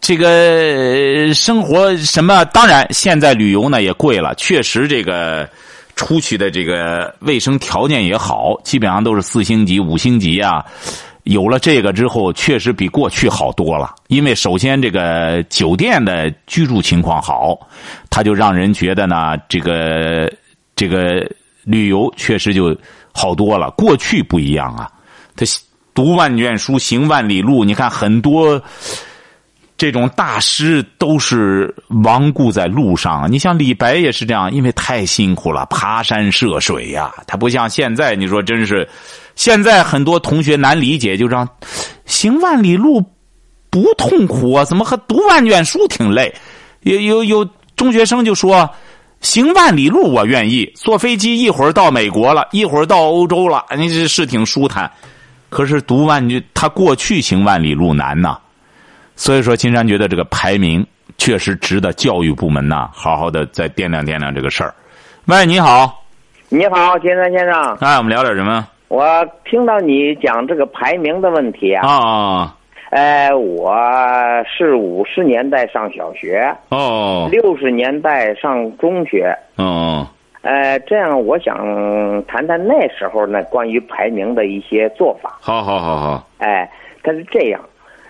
这个生活什么？当然，现在旅游呢也贵了，确实这个出去的这个卫生条件也好，基本上都是四星级、五星级啊。有了这个之后，确实比过去好多了。因为首先这个酒店的居住情况好，他就让人觉得呢，这个这个旅游确实就好多了。过去不一样啊，他。读万卷书，行万里路。你看，很多这种大师都是亡故在路上。你像李白也是这样，因为太辛苦了，爬山涉水呀。他不像现在，你说真是，现在很多同学难理解，就这样行万里路不痛苦啊？怎么和读万卷书挺累？有有有中学生就说，行万里路我愿意，坐飞机一会儿到美国了，一会儿到欧洲了，你这是挺舒坦。可是读万句，他过去行万里路难呐。所以说，金山觉得这个排名确实值得教育部门呐，好好的再掂量掂量这个事儿。喂，你好，你好，金山先生。哎，我们聊点什么？我听到你讲这个排名的问题啊。啊。呃，我是五十年代上小学。哦。六十年代上中学。哦。呃，这样我想谈谈那时候呢关于排名的一些做法。好好好好。哎，他是这样，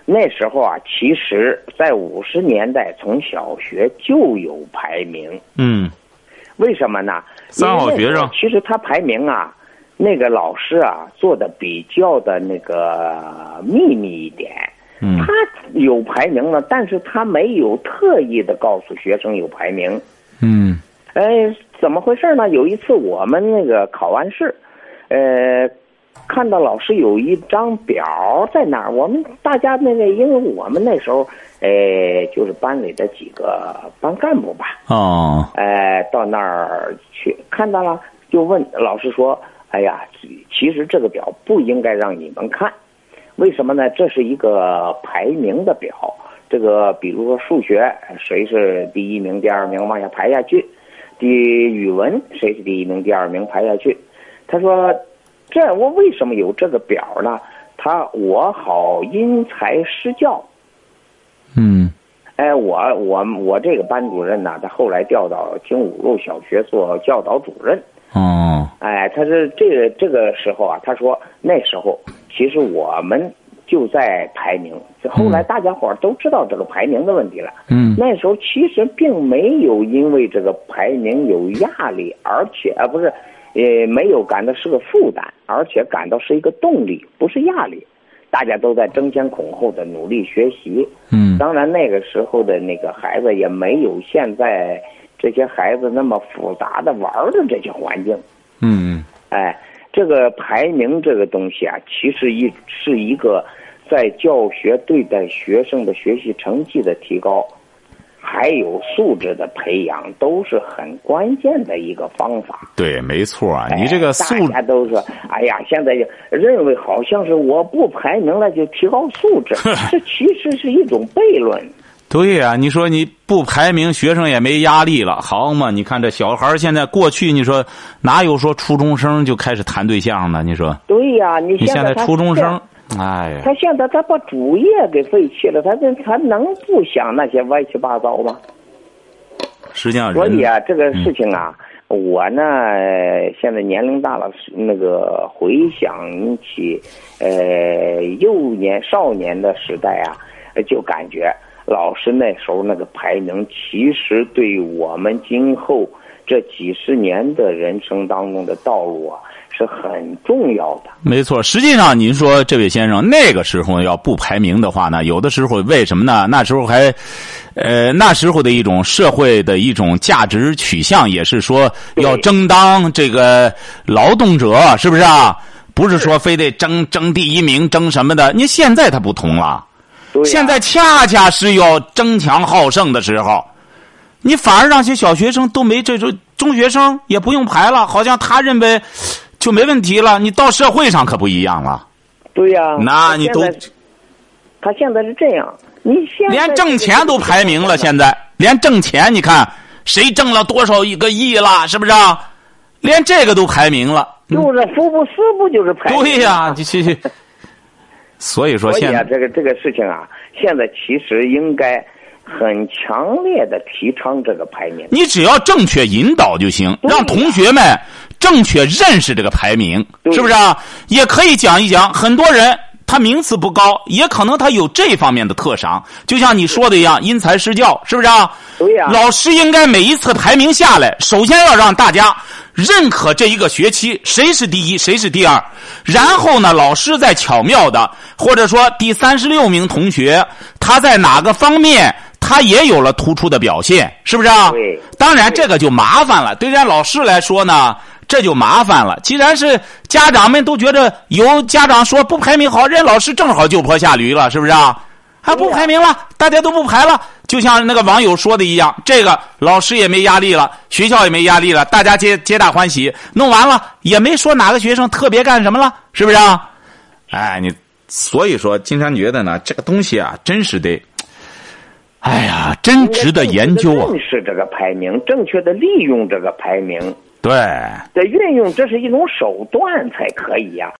那时候啊，其实在五十年代从小学就有排名。嗯。为什么呢？三好学生。其实他排名啊，那个老师啊做的比较的那个秘密一点。嗯。他有排名了，但是他没有特意的告诉学生有排名。嗯。哎，怎么回事呢？有一次我们那个考完试，呃，看到老师有一张表在那儿，我们大家那个，因为我们那时候，哎，就是班里的几个班干部吧。哦。哎，到那儿去看到了，就问老师说：“哎呀，其实这个表不应该让你们看，为什么呢？这是一个排名的表，这个比如说数学，谁是第一名、第二名，往下排下去。”第语文谁是第一名、第二名排下去？他说：“这我为什么有这个表呢？他我好因材施教。”嗯，哎，我我我这个班主任呢，他后来调到经五路小学做教导主任。哦，哎，他是这个这个时候啊，他说那时候其实我们。就在排名，后来大家伙都知道这个排名的问题了。嗯，那时候其实并没有因为这个排名有压力，而且啊不是，呃没有感到是个负担，而且感到是一个动力，不是压力。大家都在争先恐后的努力学习。嗯，当然那个时候的那个孩子也没有现在这些孩子那么复杂的玩的这些环境。嗯，哎。这个排名这个东西啊，其实一是一个在教学对待学生的学习成绩的提高，还有素质的培养，都是很关键的一个方法。对，没错啊，你这个素大家都说，哎呀，现在就认为好像是我不排名了就提高素质，这其实是一种悖论。对呀，你说你不排名，学生也没压力了，好嘛？你看这小孩现在过去，你说哪有说初中生就开始谈对象呢？你说？对呀，你现在初中生，哎呀，他现在他把主业给废弃了，他这他能不想那些歪七八糟吗？实际上，所以啊，这个事情啊，我呢现在年龄大了，那个回想起呃幼年少年的时代啊，就感觉。老师那时候那个排名，其实对我们今后这几十年的人生当中的道路啊，是很重要的。没错，实际上您说这位先生那个时候要不排名的话呢，有的时候为什么呢？那时候还，呃，那时候的一种社会的一种价值取向也是说要争当这个劳动者，是不是啊？不是说非得争争第一名，争什么的？你现在他不同了。现在恰恰是要争强好胜的时候，你反而让些小学生都没这种中学生也不用排了，好像他认为就没问题了。你到社会上可不一样了。对呀，那你都他现在是这样，你现连挣钱都排名了。现在连挣钱，你看谁挣了多少一个亿了，是不是？连这个都排名了。就是福布斯不就是排名？对呀，这这。所以说，现在啊，这个这个事情啊，现在其实应该很强烈的提倡这个排名。你只要正确引导就行，让同学们正确认识这个排名，是不是啊？也可以讲一讲，很多人他名次不高，也可能他有这方面的特长，就像你说的一样，因材施教，是不是啊？对呀。老师应该每一次排名下来，首先要让大家。认可这一个学期谁是第一，谁是第二，然后呢，老师再巧妙的，或者说第三十六名同学他在哪个方面他也有了突出的表现，是不是啊？对。当然这个就麻烦了，对咱老师来说呢，这就麻烦了。既然是家长们都觉得有家长说不排名好，人老师正好就坡下驴了，是不是啊？还不排名了，大家都不排了。就像那个网友说的一样，这个老师也没压力了，学校也没压力了，大家皆皆大欢喜。弄完了也没说哪个学生特别干什么了，是不是啊？哎，你所以说，金山觉得呢，这个东西啊，真是得，哎呀，真值得研究啊。认识这个排名，正确的利用这个排名，对，得运用，这是一种手段才可以呀、